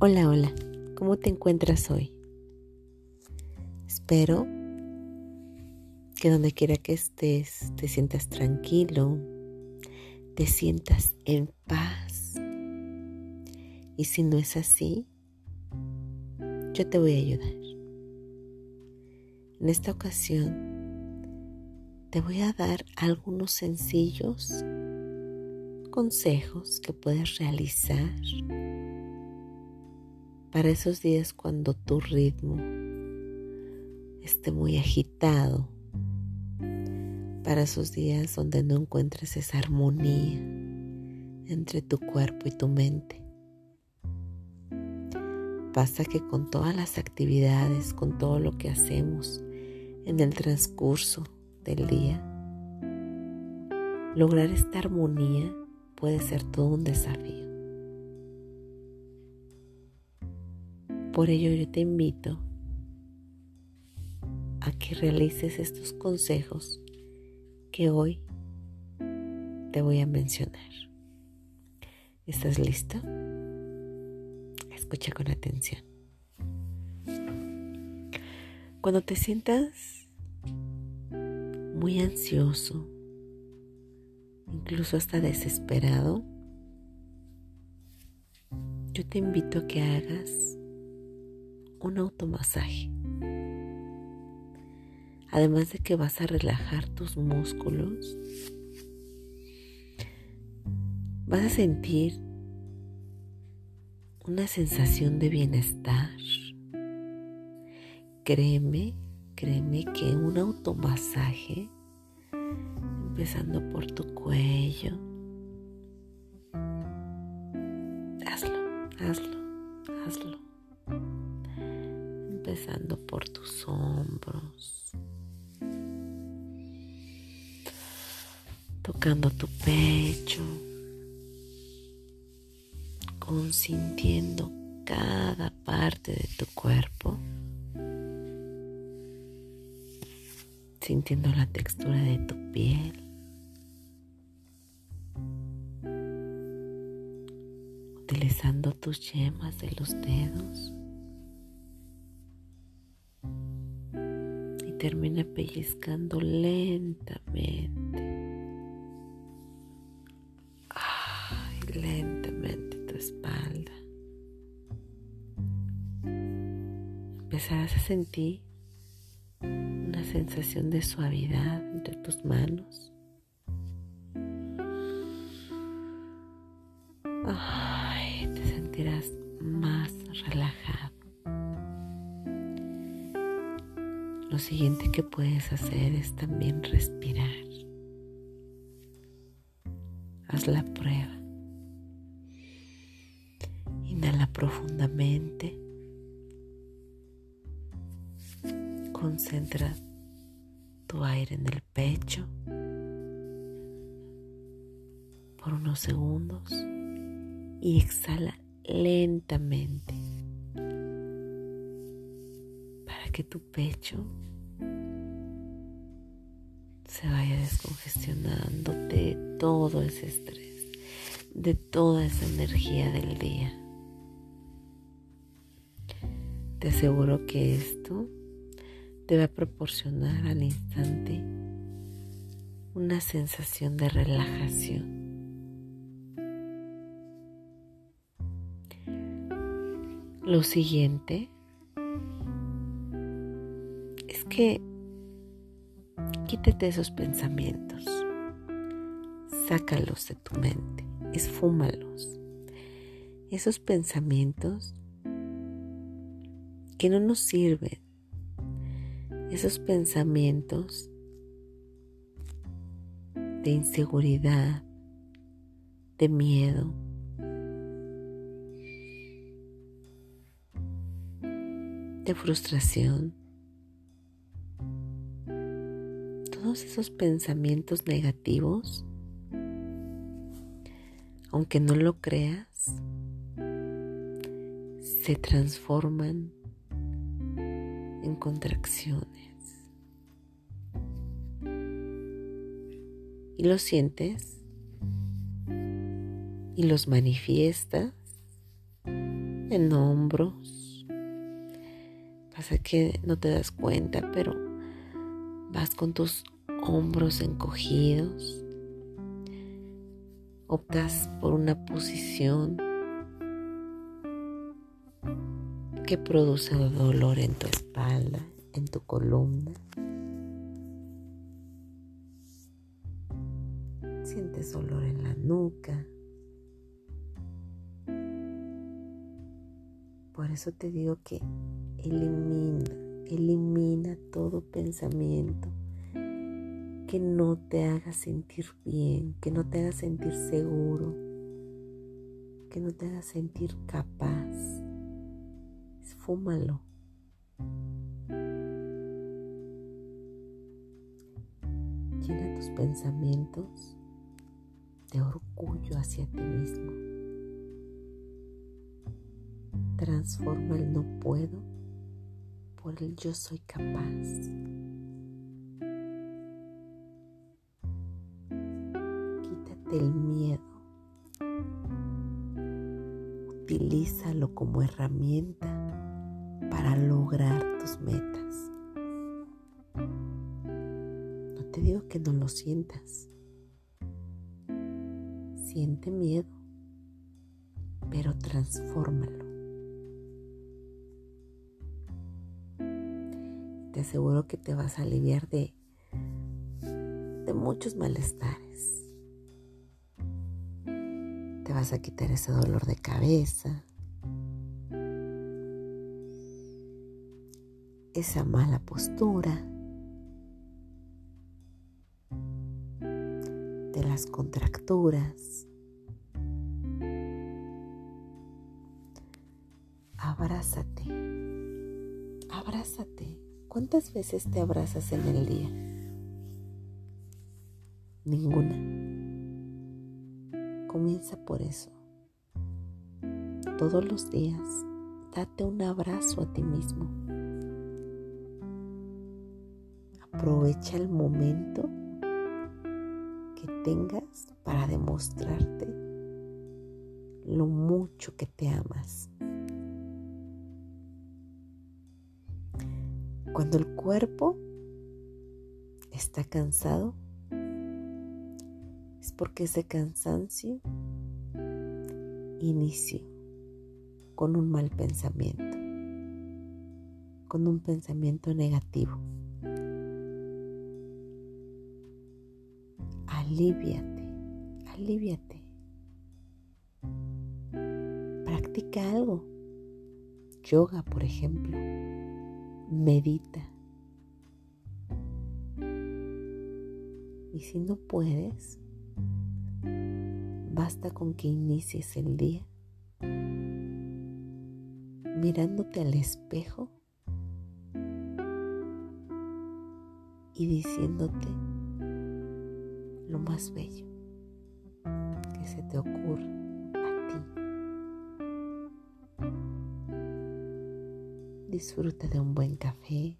Hola, hola, ¿cómo te encuentras hoy? Espero que donde quiera que estés te sientas tranquilo, te sientas en paz. Y si no es así, yo te voy a ayudar. En esta ocasión te voy a dar algunos sencillos consejos que puedes realizar para esos días cuando tu ritmo esté muy agitado, para esos días donde no encuentres esa armonía entre tu cuerpo y tu mente. Pasa que con todas las actividades, con todo lo que hacemos en el transcurso del día, lograr esta armonía puede ser todo un desafío. Por ello yo te invito a que realices estos consejos que hoy te voy a mencionar. ¿Estás listo? Escucha con atención. Cuando te sientas muy ansioso, incluso hasta desesperado, yo te invito a que hagas un automasaje. Además de que vas a relajar tus músculos, vas a sentir una sensación de bienestar. Créeme, créeme que un automasaje, empezando por tu cuello, hazlo, hazlo, hazlo empezando por tus hombros, tocando tu pecho, consintiendo cada parte de tu cuerpo, sintiendo la textura de tu piel. utilizando tus yemas de los dedos termina pellizcando lentamente. Ay, lentamente tu espalda. Empezarás a sentir una sensación de suavidad entre tus manos. Lo siguiente que puedes hacer es también respirar. Haz la prueba. Inhala profundamente. Concentra tu aire en el pecho por unos segundos y exhala lentamente que tu pecho se vaya descongestionando de todo ese estrés, de toda esa energía del día. Te aseguro que esto te va a proporcionar al instante una sensación de relajación. Lo siguiente quítate esos pensamientos, sácalos de tu mente, esfúmalos. Esos pensamientos que no nos sirven, esos pensamientos de inseguridad, de miedo, de frustración, esos pensamientos negativos, aunque no lo creas, se transforman en contracciones. Y los sientes y los manifiestas en hombros. Pasa que no te das cuenta, pero vas con tus hombros encogidos. Optas por una posición que produce dolor en tu espalda, en tu columna. Sientes dolor en la nuca. Por eso te digo que elimina, elimina todo pensamiento que no te haga sentir bien, que no te haga sentir seguro, que no te haga sentir capaz. Esfúmalo. Llena tus pensamientos de orgullo hacia ti mismo. Transforma el no puedo por el yo soy capaz. Quítate el miedo. Utilízalo como herramienta para lograr tus metas. No te digo que no lo sientas Siente miedo, pero transfórmalo. Te aseguro que te vas a aliviar de, de muchos malestares. Vas a quitar ese dolor de cabeza, esa mala postura, de las contracturas. Abrázate, abrázate. ¿Cuántas veces te abrazas en el día? Ninguna. Comienza por eso. Todos los días, date un abrazo a ti mismo. Aprovecha el momento que tengas para demostrarte lo mucho que te amas. Cuando el cuerpo está cansado, es porque ese cansancio inició con un mal pensamiento, con un pensamiento negativo. aliviate, aliviate. Practica algo. Yoga, por ejemplo. Medita. Y si no puedes, basta con que inicies el día mirándote al espejo y diciéndote, lo más bello que se te ocurra a ti. Disfruta de un buen café.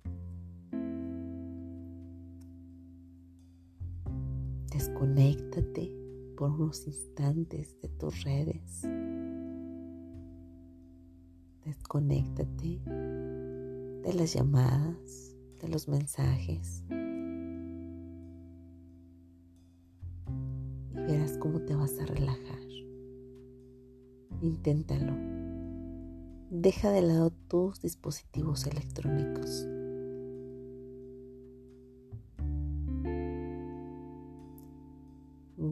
Desconéctate por unos instantes de tus redes. Desconéctate de las llamadas, de los mensajes. verás cómo te vas a relajar. Inténtalo. Deja de lado tus dispositivos electrónicos.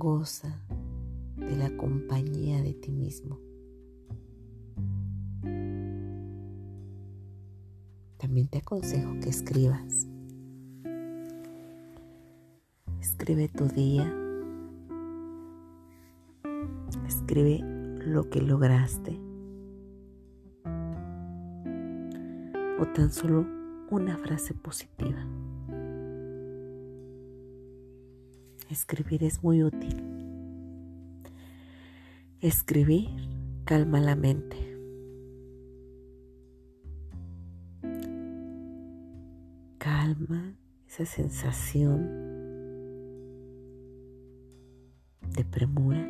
Goza de la compañía de ti mismo. También te aconsejo que escribas. Escribe tu día Escribe lo que lograste. O tan solo una frase positiva. Escribir es muy útil. Escribir calma la mente. Calma esa sensación de premura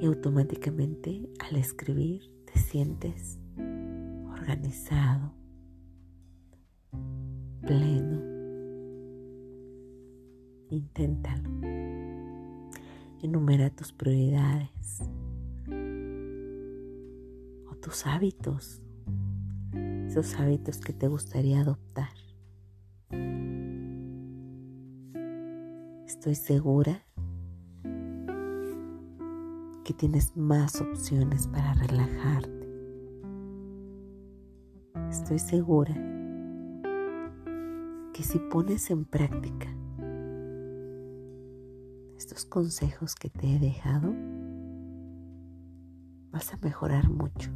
y automáticamente al escribir te sientes organizado, pleno. Inténtalo. Enumera tus prioridades o tus hábitos, esos hábitos que te gustaría adoptar. Estoy segura que tienes más opciones para relajarte. Estoy segura que si pones en práctica estos consejos que te he dejado, vas a mejorar mucho.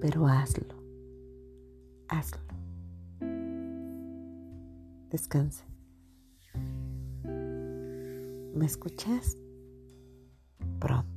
Pero hazlo, hazlo. Descansa. ¿Me escuchas? Pronto.